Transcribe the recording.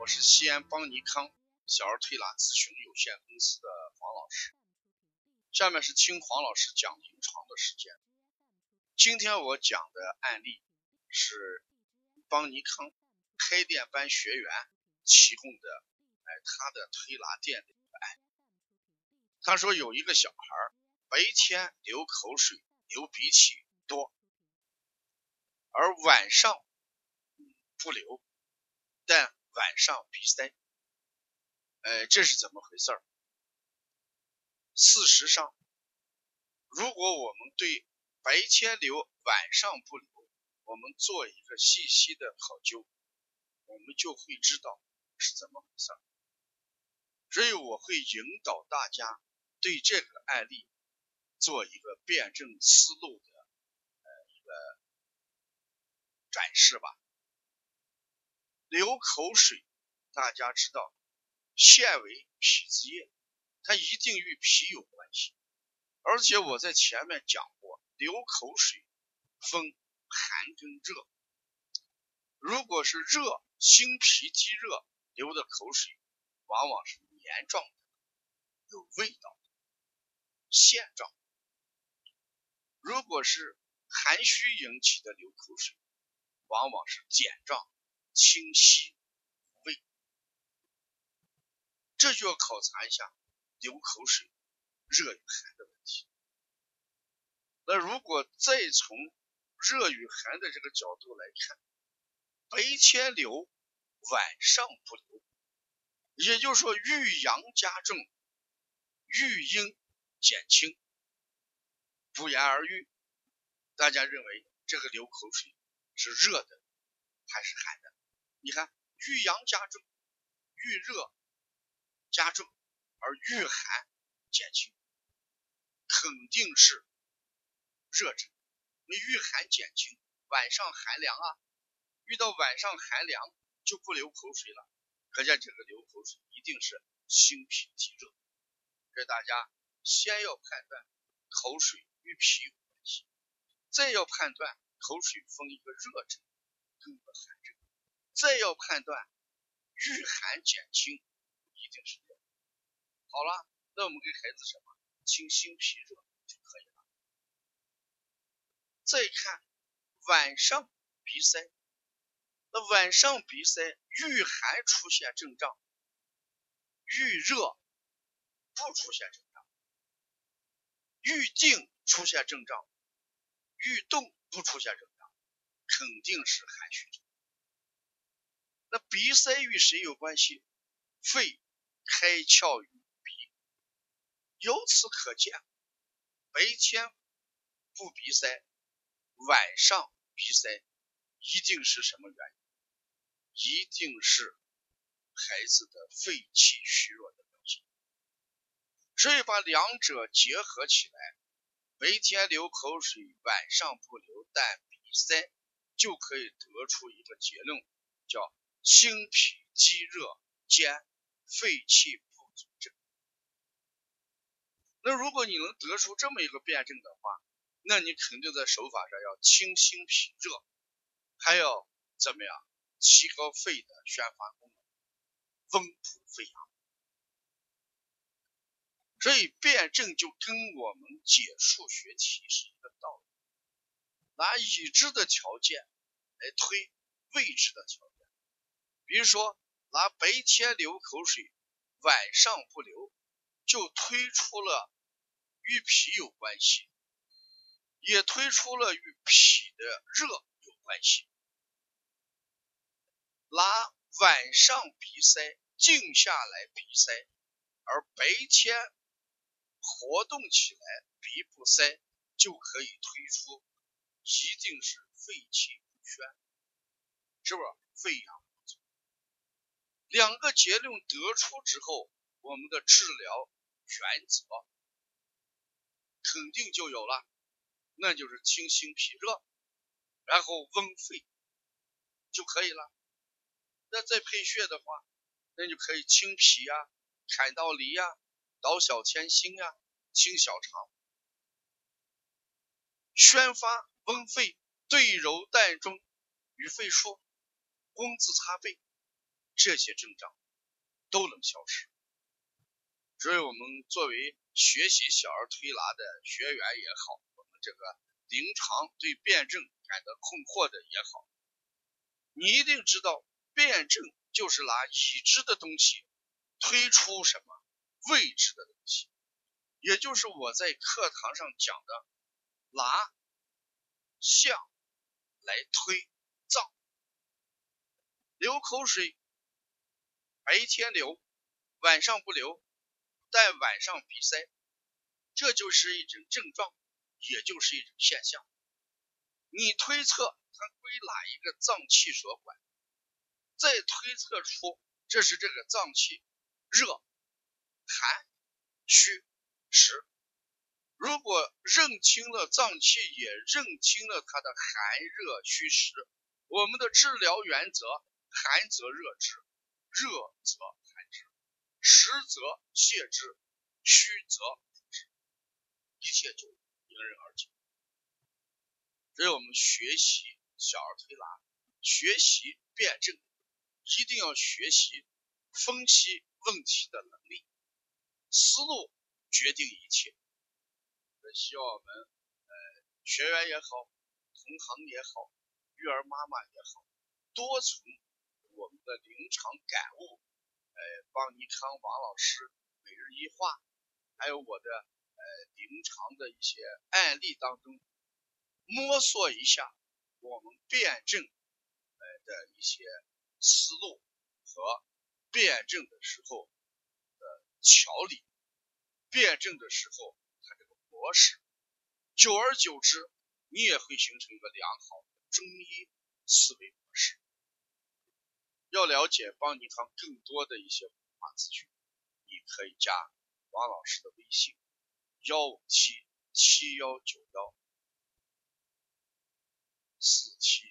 我是西安邦尼康小儿推拿咨询有限公司的黄老师。下面是听黄老师讲临床的时间。今天我讲的案例是邦尼康开店班学员提供的，哎，他的推拿店的一个案例。他说有一个小孩白天流口水、流鼻涕多，而晚上不流。但晚上鼻塞，呃，这是怎么回事儿？事实上，如果我们对白天流、晚上不流，我们做一个细细的考究，我们就会知道是怎么回事儿。所以我会引导大家对这个案例做一个辩证思路的呃一个展示吧。流口水，大家知道，现为脾之液，它一定与脾有关系。而且我在前面讲过，流口水分寒跟热。如果是热，心脾积热流的口水，往往是黏状的，有味道的，线状。如果是寒虚引起的流口水，往往是碱状。清晰无味，这就要考察一下流口水热与寒的问题。那如果再从热与寒的这个角度来看，白天流，晚上不流，也就是说遇阳加重，遇阴减轻，不言而喻。大家认为这个流口水是热的还是寒的？你看，遇阳加重，遇热加重，而遇寒减轻，肯定是热症。你遇寒减轻，晚上寒凉啊，遇到晚上寒凉就不流口水了，可见这个流口水一定是心脾积热。这大家先要判断口水与脾有关系，再要判断口水分一个热症跟一个寒症。再要判断御寒减轻，一定是热。好了，那我们给孩子什么清心脾热就可以了。再看晚上鼻塞，那晚上鼻塞遇寒出现症状，遇热不出现症状，遇定出现症状，遇动不出现症状，肯定是寒虚症。鼻塞与谁有关系？肺开窍于鼻，由此可见，白天不鼻塞，晚上鼻塞，一定是什么原因？一定是孩子的肺气虚弱的表现。所以把两者结合起来，白天流口水，晚上不流，但鼻塞，就可以得出一个结论，叫。心脾积热兼肺气不足症。那如果你能得出这么一个辩证的话，那你肯定在手法上要清心脾热，还要怎么样提高肺的宣发功能，温补肺阳。所以辩证就跟我们解数学题是一个道理，拿已知的条件来推未知的条件。比如说，拿白天流口水，晚上不流，就推出了与脾有关系，也推出了与脾的热有关系。拿晚上鼻塞，静下来鼻塞，而白天活动起来鼻不塞，就可以推出一定是肺气不宣，是不是肺阳？两个结论得出之后，我们的治疗原则肯定就有了，那就是清心脾热，然后温肺就可以了。那再配穴的话，那就可以清脾呀、坎道离呀、导小天心呀、清小肠，宣发温肺，对揉膻中与肺腧，工字擦背。这些症状都能消失。所以，我们作为学习小儿推拿的学员也好，我们这个临床对辩证感到困惑的也好，你一定知道，辩证就是拿已知的东西推出什么未知的东西，也就是我在课堂上讲的拿相来推脏，流口水，白天流，晚上不流，但晚上鼻塞，这就是一种症状，也就是一种现象。你推测它归哪一个脏器所管，再推测出这是这个脏器热、寒、虚、实。如果认清了脏器，也认清了它的寒热虚实，我们的治疗原则：寒则热之，热则寒之，实则泻之，虚则补之，一切就迎刃而解。所以我们学习小儿推拿，学习辩证，一定要学习分析问题的能力。思路决定一切。希望我们呃学员也好，同行也好，育儿妈妈也好，多从我们的临床感悟，呃，邦尼康王老师每日一话，还有我的呃临床的一些案例当中。摸索一下我们辩证呃的一些思路和辩证的时候的条理，辩证的时候它这个模式，久而久之，你也会形成一个良好的中医思维模式。要了解邦尼康更多的一些文化资讯，你可以加王老师的微信：幺五七七幺九幺。四七。